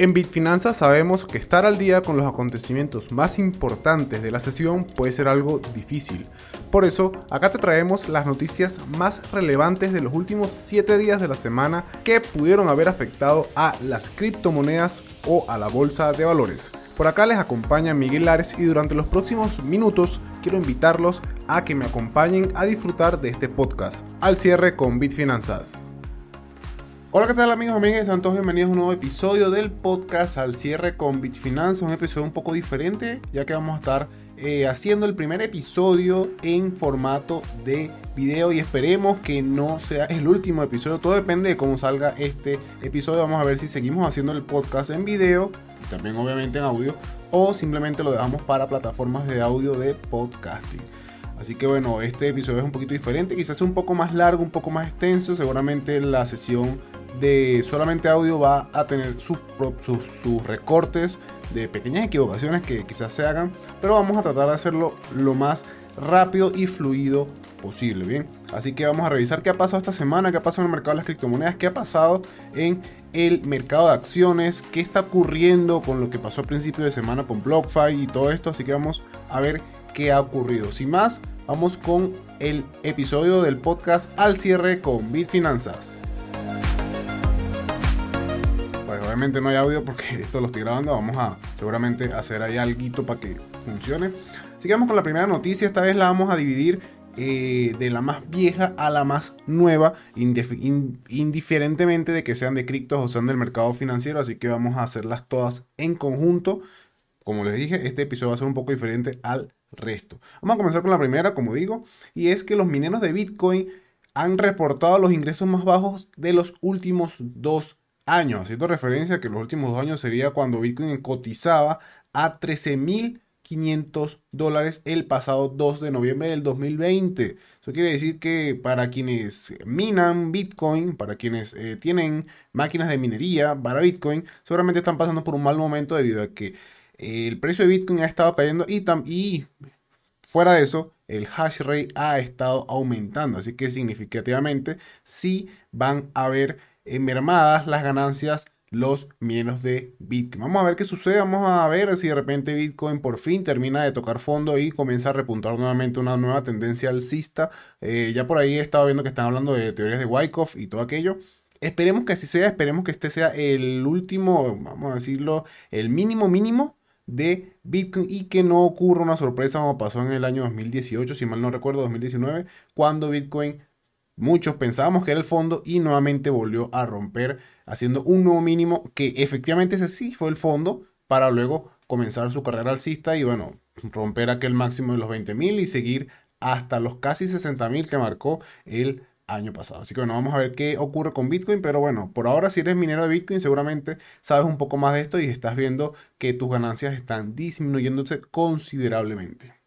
En Bitfinanzas sabemos que estar al día con los acontecimientos más importantes de la sesión puede ser algo difícil. Por eso, acá te traemos las noticias más relevantes de los últimos 7 días de la semana que pudieron haber afectado a las criptomonedas o a la bolsa de valores. Por acá les acompaña Miguel Lares y durante los próximos minutos quiero invitarlos a que me acompañen a disfrutar de este podcast. Al cierre con Bitfinanzas. Hola, ¿qué tal amigos, amigas? Sean todos bienvenidos a un nuevo episodio del podcast al cierre con Bitfinanzas, un episodio un poco diferente, ya que vamos a estar eh, haciendo el primer episodio en formato de video y esperemos que no sea el último episodio, todo depende de cómo salga este episodio, vamos a ver si seguimos haciendo el podcast en video y también obviamente en audio o simplemente lo dejamos para plataformas de audio de podcasting. Así que bueno, este episodio es un poquito diferente, quizás un poco más largo, un poco más extenso, seguramente la sesión de solamente audio va a tener sus, sus, recortes de pequeñas equivocaciones que quizás se hagan, pero vamos a tratar de hacerlo lo más rápido y fluido posible, ¿bien? Así que vamos a revisar qué ha pasado esta semana, qué ha pasado en el mercado de las criptomonedas, qué ha pasado en el mercado de acciones, qué está ocurriendo con lo que pasó a principio de semana con BlockFi y todo esto, así que vamos a ver qué ha ocurrido. Sin más, vamos con el episodio del podcast al cierre con Bitfinanzas obviamente no hay audio porque esto lo estoy grabando. Vamos a seguramente hacer ahí algo para que funcione. Sigamos con la primera noticia. Esta vez la vamos a dividir eh, de la más vieja a la más nueva, indiferentemente de que sean de criptos o sean del mercado financiero. Así que vamos a hacerlas todas en conjunto. Como les dije, este episodio va a ser un poco diferente al resto. Vamos a comenzar con la primera, como digo, y es que los mineros de Bitcoin han reportado los ingresos más bajos de los últimos dos años, haciendo referencia que los últimos dos años sería cuando Bitcoin cotizaba a 13.500 dólares el pasado 2 de noviembre del 2020. Eso quiere decir que para quienes minan Bitcoin, para quienes eh, tienen máquinas de minería para Bitcoin, seguramente están pasando por un mal momento debido a que eh, el precio de Bitcoin ha estado cayendo y, y fuera de eso, el hash rate ha estado aumentando. Así que significativamente sí van a haber mermadas las ganancias los mineros de Bitcoin. Vamos a ver qué sucede, vamos a ver si de repente Bitcoin por fin termina de tocar fondo y comienza a repuntar nuevamente una nueva tendencia alcista. Eh, ya por ahí he estado viendo que están hablando de teorías de Wyckoff y todo aquello. Esperemos que así sea, esperemos que este sea el último, vamos a decirlo, el mínimo mínimo de Bitcoin y que no ocurra una sorpresa como pasó en el año 2018, si mal no recuerdo, 2019, cuando Bitcoin Muchos pensábamos que era el fondo y nuevamente volvió a romper haciendo un nuevo mínimo que efectivamente ese sí fue el fondo para luego comenzar su carrera alcista y bueno, romper aquel máximo de los 20.000 y seguir hasta los casi 60.000 que marcó el año pasado. Así que bueno, vamos a ver qué ocurre con Bitcoin, pero bueno, por ahora si eres minero de Bitcoin seguramente sabes un poco más de esto y estás viendo que tus ganancias están disminuyéndose considerablemente.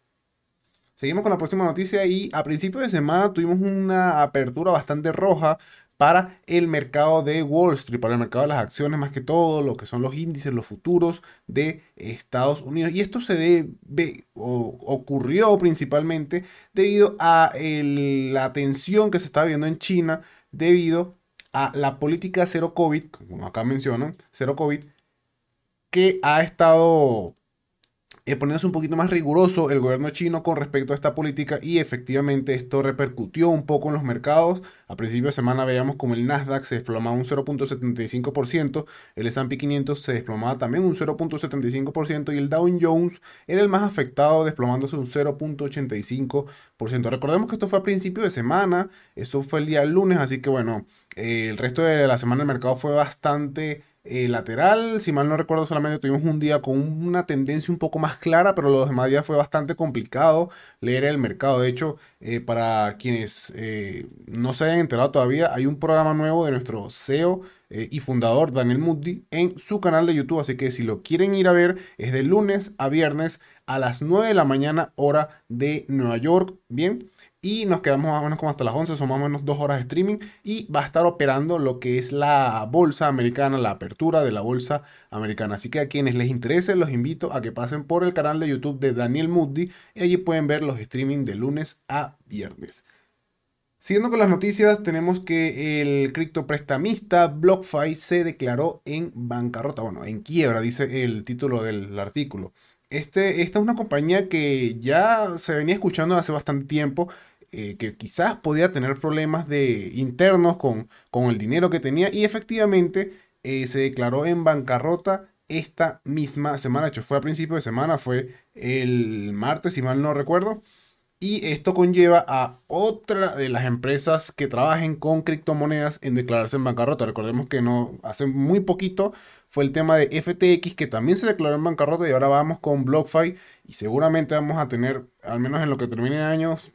Seguimos con la próxima noticia y a principio de semana tuvimos una apertura bastante roja para el mercado de Wall Street, para el mercado de las acciones más que todo, lo que son los índices, los futuros de Estados Unidos. Y esto se debe o ocurrió principalmente debido a la tensión que se está viendo en China debido a la política cero COVID, como acá mencionan, cero COVID, que ha estado eh, poniéndose un poquito más riguroso el gobierno chino con respecto a esta política y efectivamente esto repercutió un poco en los mercados. A principio de semana veíamos como el Nasdaq se desplomaba un 0.75%, el S&P 500 se desplomaba también un 0.75% y el Dow Jones era el más afectado desplomándose un 0.85%. Recordemos que esto fue a principio de semana, esto fue el día lunes, así que bueno, eh, el resto de la semana el mercado fue bastante eh, lateral. Si mal no recuerdo, solamente tuvimos un día con una tendencia un poco más clara, pero los demás días fue bastante complicado leer el mercado. De hecho, eh, para quienes eh, no se hayan enterado todavía, hay un programa nuevo de nuestro CEO y fundador Daniel Moody en su canal de YouTube. Así que si lo quieren ir a ver, es de lunes a viernes a las 9 de la mañana, hora de Nueva York. Bien y nos quedamos más o menos como hasta las 11, son más o menos dos horas de streaming y va a estar operando lo que es la bolsa americana, la apertura de la bolsa americana. Así que a quienes les interese los invito a que pasen por el canal de YouTube de Daniel Moody y allí pueden ver los streaming de lunes a viernes. Siguiendo con las noticias, tenemos que el criptoprestamista BlockFi se declaró en bancarrota, bueno, en quiebra, dice el título del artículo. Este, esta es una compañía que ya se venía escuchando hace bastante tiempo, eh, que quizás podía tener problemas de internos con, con el dinero que tenía y efectivamente eh, se declaró en bancarrota esta misma semana. De hecho, fue a principio de semana, fue el martes, si mal no recuerdo. Y esto conlleva a otra de las empresas que trabajen con criptomonedas en declararse en bancarrota. Recordemos que no hace muy poquito fue el tema de FTX que también se declaró en bancarrota y ahora vamos con BlockFi y seguramente vamos a tener, al menos en lo que termine de años,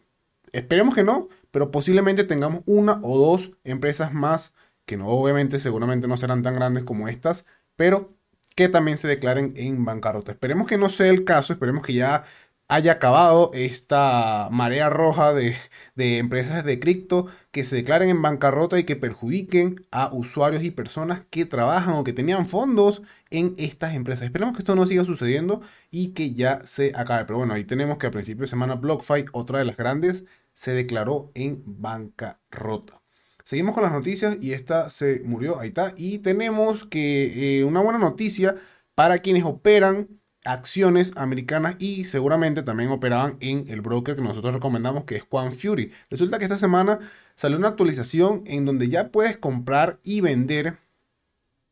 esperemos que no, pero posiblemente tengamos una o dos empresas más que no, obviamente seguramente no serán tan grandes como estas, pero que también se declaren en bancarrota. Esperemos que no sea el caso, esperemos que ya haya acabado esta marea roja de, empresas de cripto que se declaren en bancarrota y que perjudiquen a usuarios y personas que trabajan o que tenían fondos en estas empresas. Esperemos que esto no siga sucediendo y que ya se acabe. Pero bueno, ahí tenemos que a principio de semana BlockFi, otra de las grandes, se declaró en bancarrota. Seguimos con las noticias y esta se murió, ahí está. Y tenemos que eh, una buena noticia para quienes operan acciones americanas y seguramente también operaban en el broker que nosotros recomendamos que es Quan Fury. Resulta que esta semana salió una actualización en donde ya puedes comprar y vender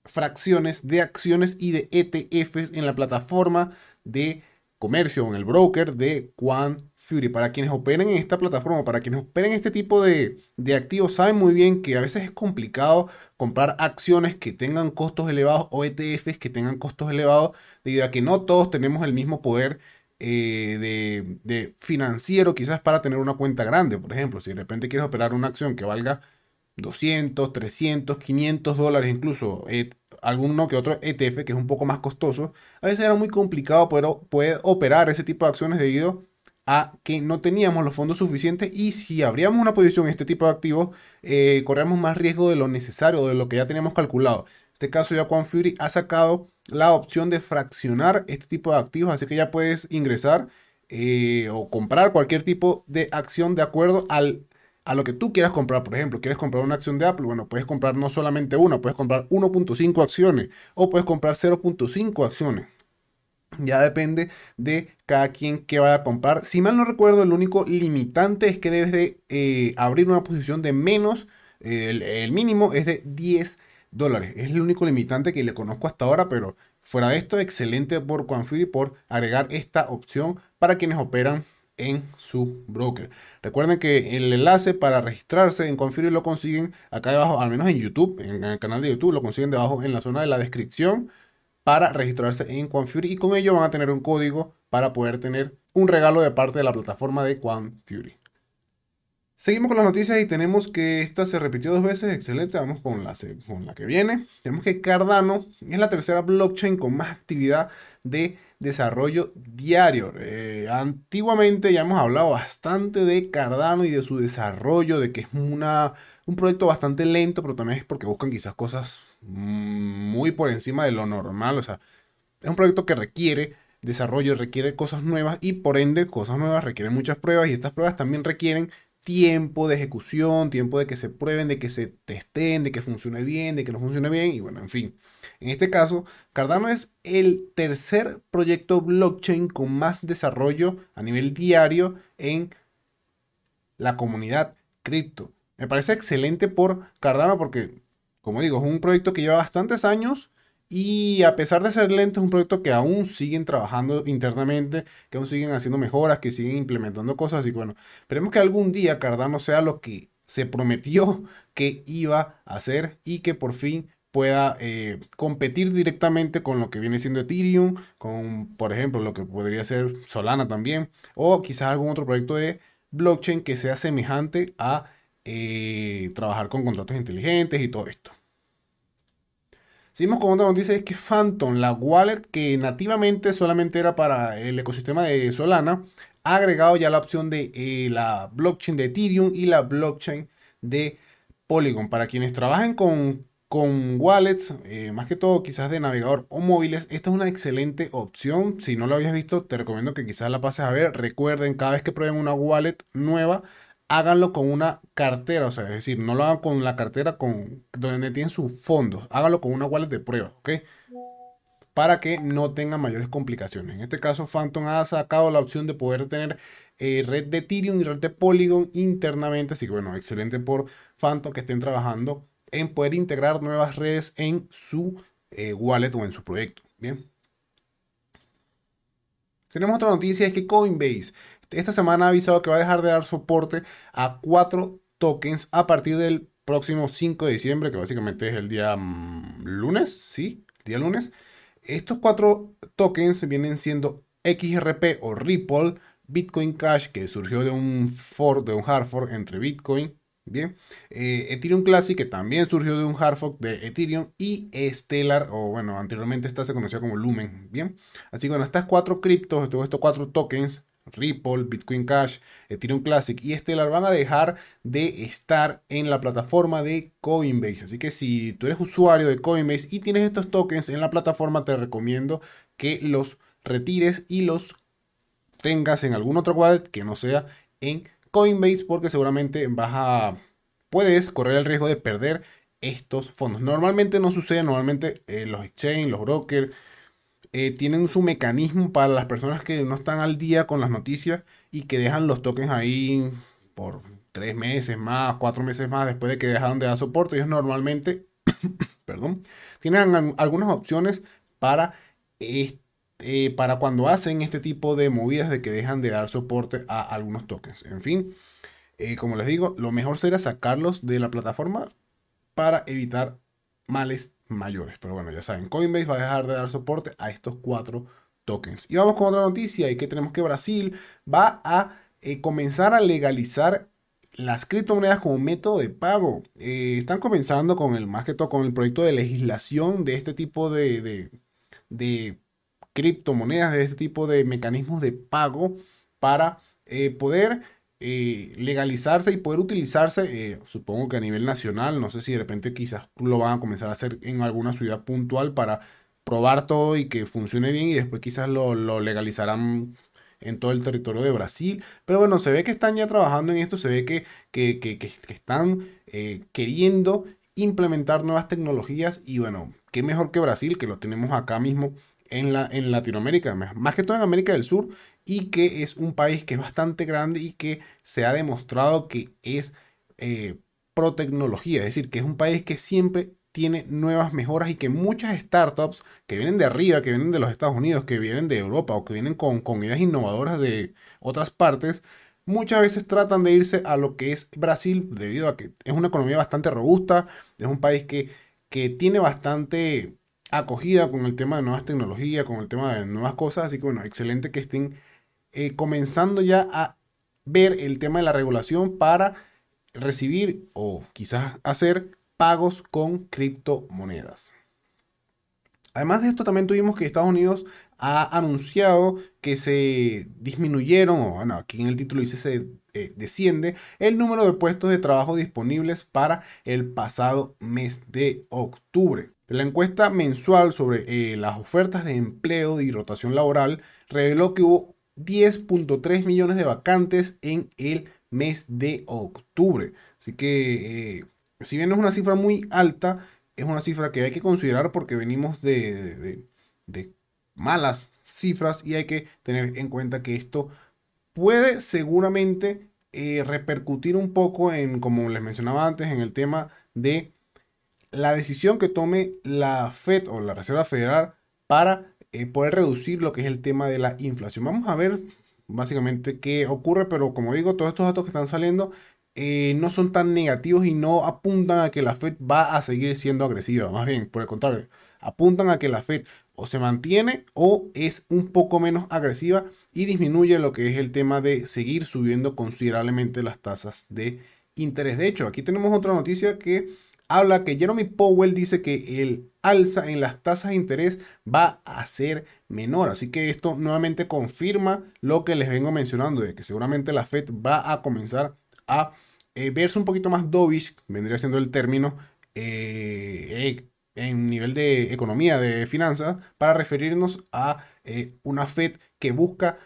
fracciones de acciones y de ETFs en la plataforma de comercio, en el broker de Quan Fury. Para quienes operen en esta plataforma, para quienes operen este tipo de, de, activos, saben muy bien que a veces es complicado comprar acciones que tengan costos elevados o ETFs que tengan costos elevados, debido a que no todos tenemos el mismo poder eh, de, de, financiero quizás para tener una cuenta grande. Por ejemplo, si de repente quieres operar una acción que valga 200, 300, 500 dólares, incluso eh, alguno que otro ETF que es un poco más costoso, a veces era muy complicado poder, poder operar ese tipo de acciones debido a que no teníamos los fondos suficientes y si abríamos una posición en este tipo de activos, eh, corremos más riesgo de lo necesario de lo que ya teníamos calculado. En este caso ya Quan Fury ha sacado la opción de fraccionar este tipo de activos, así que ya puedes ingresar eh, o comprar cualquier tipo de acción de acuerdo al, a lo que tú quieras comprar. Por ejemplo, quieres comprar una acción de Apple, bueno, puedes comprar no solamente una, puedes comprar 1.5 acciones o puedes comprar 0.5 acciones. Ya depende de cada quien que vaya a comprar. Si mal no recuerdo, el único limitante es que debes de eh, abrir una posición de menos, el, mínimo es de 10 dólares. Es el único limitante que le conozco hasta ahora, pero fuera de esto, excelente por Quanfury por agregar esta opción para quienes operan en su broker. Recuerden que el enlace para registrarse en Quanfury lo consiguen acá debajo, al menos en YouTube, en el canal de YouTube, lo consiguen debajo en la zona de la descripción para registrarse en QuanFury y con ello van a tener un código para poder tener un regalo de parte de la plataforma de QuanFury. Seguimos con las noticias y tenemos que esta se repitió dos veces, excelente, vamos con la, con la que viene. Tenemos que Cardano es la tercera blockchain con más actividad de desarrollo diario. Eh, antiguamente ya hemos hablado bastante de Cardano y de su desarrollo, de que es una, un proyecto bastante lento, pero también es porque buscan quizás cosas muy por encima de lo normal. O sea, es un proyecto que requiere desarrollo, requiere cosas nuevas y por ende cosas nuevas requieren muchas pruebas y estas pruebas también requieren tiempo de ejecución, tiempo de que se prueben, de que se testen, de que funcione bien, de que no funcione bien y bueno, en fin. En este caso, Cardano es el tercer proyecto blockchain con más desarrollo a nivel diario en la comunidad cripto. Me parece excelente por Cardano porque como digo, es un proyecto que lleva bastantes años y a pesar de ser lento, es un proyecto que aún siguen trabajando internamente, que aún siguen haciendo mejoras, que siguen implementando cosas. Y bueno, esperemos que algún día Cardano sea lo que se prometió que iba a hacer y que por fin pueda eh, competir directamente con lo que viene siendo Ethereum, con por ejemplo lo que podría ser Solana también, o quizás algún otro proyecto de blockchain que sea semejante a eh, trabajar con contratos inteligentes y todo esto. Seguimos con otra noticia, es que Phantom, la wallet que nativamente solamente era para el ecosistema de Solana, ha agregado ya la opción de eh, la blockchain de Ethereum y la blockchain de Polygon. Para quienes trabajen con, con wallets, eh, más que todo quizás de navegador o móviles, esta es una excelente opción. Si no lo habías visto, te recomiendo que quizás la pases a ver. Recuerden, cada vez que prueben una wallet nueva, háganlo con una cartera, o sea, es decir, no lo hagan con la cartera con donde tienen sus fondos, háganlo con una wallet de prueba, ¿ok? Para que no tengan mayores complicaciones. En este caso, Phantom ha sacado la opción de poder tener eh, red de Ethereum y red de Polygon internamente, así que bueno, excelente por Phantom que estén trabajando en poder integrar nuevas redes en su eh, wallet o en su proyecto. Bien. Tenemos otra noticia, es que Coinbase esta semana ha avisado que va a dejar de dar soporte a cuatro tokens a partir del próximo 5 de diciembre, que básicamente es el día mm, lunes, ¿sí? Día lunes. Estos cuatro tokens vienen siendo XRP o Ripple, Bitcoin Cash, que surgió de un fork, de un hard fork entre Bitcoin, bien, eh, Ethereum Classic, que también surgió de un hard fork de Ethereum, y Stellar, o bueno, anteriormente esta se conocía como Lumen, bien. Así que bueno, estas cuatro criptos, estos cuatro tokens, Ripple, Bitcoin Cash, Ethereum Classic y Stellar van a dejar de estar en la plataforma de Coinbase. Así que si tú eres usuario de Coinbase y tienes estos tokens en la plataforma, te recomiendo que los retires y los tengas en algún otro wallet que no sea en Coinbase porque seguramente vas a puedes correr el riesgo de perder estos fondos. Normalmente no sucede, normalmente eh, los exchange, los brokers eh, tienen su mecanismo para las personas que no están al día con las noticias y que dejan los tokens ahí por tres meses más, cuatro meses más después de que dejaron de dar soporte. Ellos normalmente, perdón, tienen algunas opciones para, eh, para cuando hacen este tipo de movidas de que dejan de dar soporte a algunos tokens. En fin, eh, como les digo, lo mejor sería sacarlos de la plataforma para evitar males mayores. Pero bueno, ya saben, Coinbase va a dejar de dar soporte a estos cuatro tokens. Y vamos con otra noticia y que tenemos que Brasil va a eh, comenzar a legalizar las criptomonedas como método de pago. Eh, están comenzando con el, más que todo, con el proyecto de legislación de este tipo de, criptomonedas, de este tipo de mecanismos de pago para eh, poder eh, legalizarse y poder utilizarse, eh, supongo que a nivel nacional, no sé si de repente quizás lo van a comenzar a hacer en alguna ciudad puntual para probar todo y que funcione bien y después quizás lo, legalizarán en todo el territorio de Brasil. Pero bueno, se ve que están ya trabajando en esto, se ve que, que, están eh, queriendo implementar nuevas tecnologías y bueno, qué mejor que Brasil, que lo tenemos acá mismo en, la, en Latinoamérica, más que todo en América del Sur, y que es un país que es bastante grande y que se ha demostrado que es eh, pro tecnología, es decir, que es un país que siempre tiene nuevas mejoras y que muchas startups que vienen de arriba, que vienen de los Estados Unidos, que vienen de Europa o que vienen con, con ideas innovadoras de otras partes, muchas veces tratan de irse a lo que es Brasil debido a que es una economía bastante robusta, es un país que, que tiene bastante acogida con el tema de nuevas tecnologías, con el tema de nuevas cosas, así que bueno, excelente que estén eh, comenzando ya a ver el tema de la regulación para recibir o quizás hacer pagos con criptomonedas. Además de esto, también tuvimos que Estados Unidos ha anunciado que se disminuyeron, o bueno, aquí en el título dice se eh, desciende, el número de puestos de trabajo disponibles para el pasado mes de octubre. La encuesta mensual sobre eh, las ofertas de empleo y rotación laboral reveló que hubo 10.3 millones de vacantes en el mes de octubre. Así que, eh, si bien es una cifra muy alta, es una cifra que hay que considerar porque venimos de, malas cifras y hay que tener en cuenta que esto puede seguramente eh, repercutir un poco en, como les mencionaba antes, en el tema de la decisión que tome la Fed o la Reserva Federal para eh, poder reducir lo que es el tema de la inflación. Vamos a ver básicamente qué ocurre, pero como digo, todos estos datos que están saliendo eh, no son tan negativos y no apuntan a que la Fed va a seguir siendo agresiva. Más bien, por el contrario, apuntan a que la Fed o se mantiene o es un poco menos agresiva y disminuye lo que es el tema de seguir subiendo considerablemente las tasas de interés. De hecho, aquí tenemos otra noticia que habla que Jeremy Powell dice que el alza en las tasas de interés va a ser menor. Así que esto nuevamente confirma lo que les vengo mencionando, de que seguramente la Fed va a comenzar a eh, verse un poquito más dovish, vendría siendo el término, eh, eh, en nivel de economía, de finanzas, para referirnos a una Fed que busca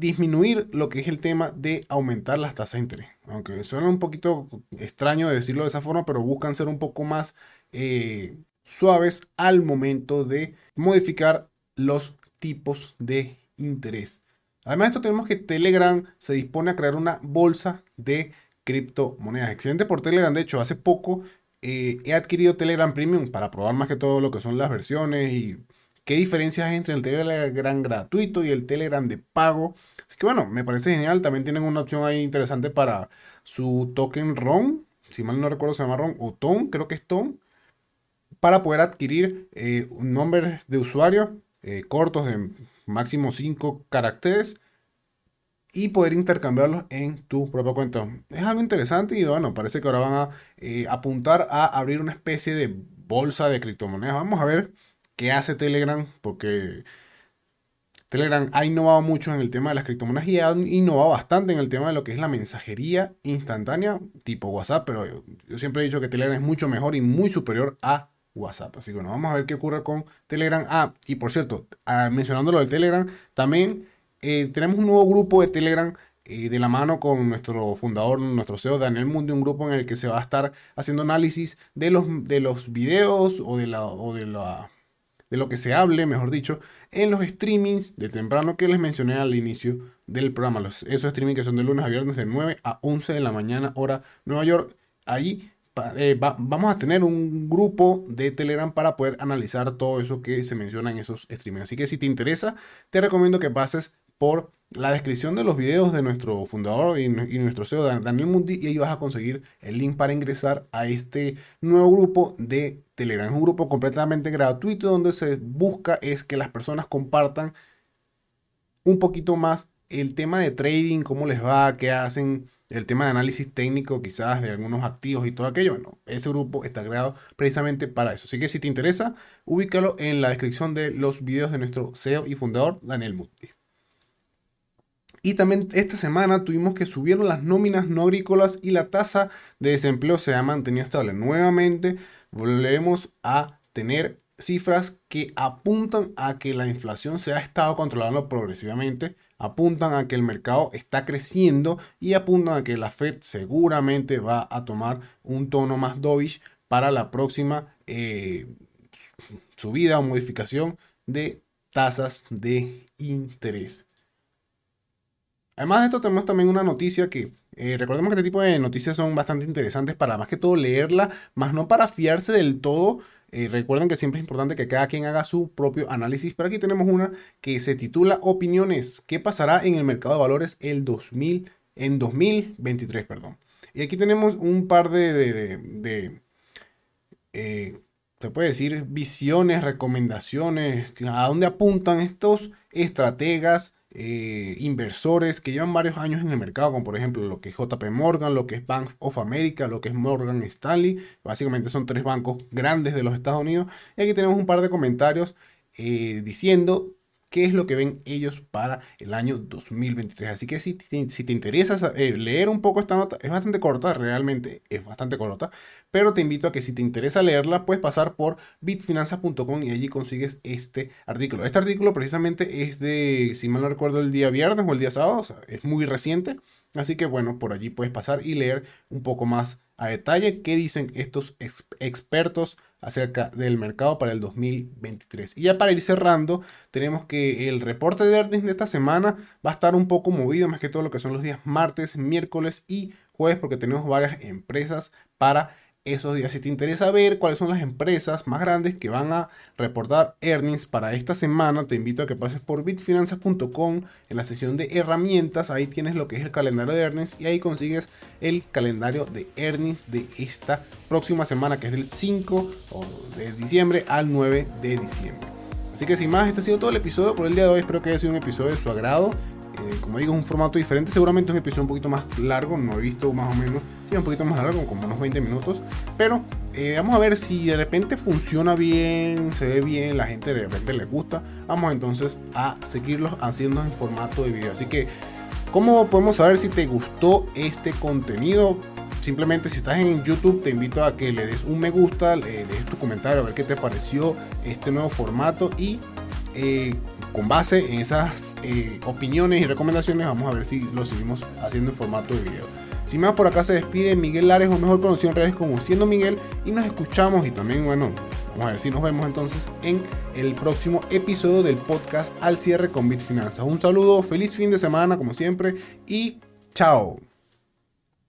disminuir lo que es el tema de aumentar las tasas de interés. Aunque suena un poquito extraño decirlo de esa forma, pero buscan ser un poco más eh, suaves al momento de modificar los tipos de interés. Además de esto tenemos que Telegram se dispone a crear una bolsa de criptomonedas. Excelente por Telegram. De hecho, hace poco eh, he adquirido Telegram Premium para probar más que todo lo que son las versiones y qué diferencias hay entre el Telegram gratuito y el Telegram de pago. Así que bueno, me parece genial. También tienen una opción ahí interesante para su token RON. Si mal no recuerdo se llama RON o TON, creo que es TON. Para poder adquirir eh, un nombre de usuario eh, cortos de máximo 5 caracteres y poder intercambiarlos en tu propia cuenta. Es algo interesante y bueno, parece que ahora van a eh, apuntar a abrir una especie de bolsa de criptomonedas. Vamos a ver qué hace Telegram porque Telegram ha innovado mucho en el tema de las criptomonedas y ha innovado bastante en el tema de lo que es la mensajería instantánea tipo WhatsApp, pero yo, yo siempre he dicho que Telegram es mucho mejor y muy superior a WhatsApp. Así que bueno, vamos a ver qué ocurre con Telegram. Ah, y por cierto, ah, mencionando lo del Telegram, también eh, tenemos un nuevo grupo de Telegram eh, de la mano con nuestro fundador, nuestro CEO Daniel Mundi, un grupo en el que se va a estar haciendo análisis de los, de los videos o de la, o de la de lo que se hable, mejor dicho, en los streamings de temprano que les mencioné al inicio del programa. Los, esos streamings que son de lunes a viernes de 9 a 11 de la mañana, hora Nueva York. Ahí eh, vamos a tener un grupo de Telegram para poder analizar todo eso que se menciona en esos streamings. Así que si te interesa, te recomiendo que pases por la descripción de los videos de nuestro fundador y, nuestro CEO Daniel Mundi y ahí vas a conseguir el link para ingresar a este nuevo grupo de Telegram. Es un grupo completamente gratuito donde se busca es que las personas compartan un poquito más el tema de trading, cómo les va, qué hacen, el tema de análisis técnico quizás de algunos activos y todo aquello. Bueno, ese grupo está creado precisamente para eso. Así que si te interesa, ubícalo en la descripción de los videos de nuestro CEO y fundador, Daniel Mutti. Y también esta semana tuvimos que subieron las nóminas no agrícolas y la tasa de desempleo se ha mantenido estable. Nuevamente volvemos a tener cifras que apuntan a que la inflación se ha estado controlando progresivamente, apuntan a que el mercado está creciendo y apuntan a que la Fed seguramente va a tomar un tono más dovish para la próxima eh, subida o modificación de tasas de interés. Además de esto tenemos también una noticia que eh, recordemos que este tipo de noticias son bastante interesantes para más que todo leerla, más no para fiarse del todo eh, recuerden que siempre es importante que cada quien haga su propio análisis, pero aquí tenemos una que se titula Opiniones. ¿Qué pasará en el mercado de valores el 2000, en 2023? Perdón. Y aquí tenemos un par de, eh, se puede decir, visiones, recomendaciones, a dónde apuntan estos estrategas eh, inversores que llevan varios años en el mercado, como por ejemplo lo que es JP Morgan, lo que es Bank of America, lo que es Morgan Stanley. Básicamente son tres bancos grandes de los Estados Unidos. Y aquí tenemos un par de comentarios eh, diciendo qué es lo que ven ellos para el año 2023. Así que si, te interesa eh, leer un poco esta nota, es bastante corta, realmente es bastante corta, pero te invito a que si te interesa leerla, puedes pasar por bitfinanzas.com y allí consigues este artículo. Este artículo precisamente es de, si mal no recuerdo, el día viernes o el día sábado, es muy reciente. Así que bueno, por allí puedes pasar y leer un poco más a detalle qué dicen estos expertos acerca del mercado para el 2023. Y ya para ir cerrando, tenemos que el reporte de earnings de esta semana va a estar un poco movido, más que todo lo que son los días martes, miércoles y jueves, porque tenemos varias empresas para esos días. Si te interesa ver cuáles son las empresas más grandes que van a reportar earnings para esta semana, te invito a que pases por bitfinanzas.com en la sesión de herramientas. Ahí tienes lo que es el calendario de earnings y ahí consigues el calendario de earnings de esta próxima semana, que es del 5 de diciembre al 9 de diciembre. Así que sin más, este ha sido todo el episodio por el día de hoy. Espero que haya sido un episodio de su agrado. Como digo, es un formato diferente. Seguramente es un episodio un poquito más largo. No he visto más o menos. Sí, un poquito más largo, como unos 20 minutos. Pero eh, vamos a ver si de repente funciona bien, se ve bien, la gente de repente le gusta. Vamos entonces a seguirlos haciendo en formato de video. Así que, ¿cómo podemos saber si te gustó este contenido? Simplemente si estás en YouTube te invito a que le des un me gusta, le des tu comentario a ver qué te pareció este nuevo formato y eh, con base en esas eh, opiniones y recomendaciones, vamos a ver si lo seguimos haciendo en formato de video. Sin más, por acá se despide Miguel Lares, o mejor conocido en redes como Siendo Miguel, y nos escuchamos y también, bueno, vamos a ver si nos vemos entonces en el próximo episodio del podcast Al cierre con Bitfinanzas. Un saludo, feliz fin de semana como siempre y chao.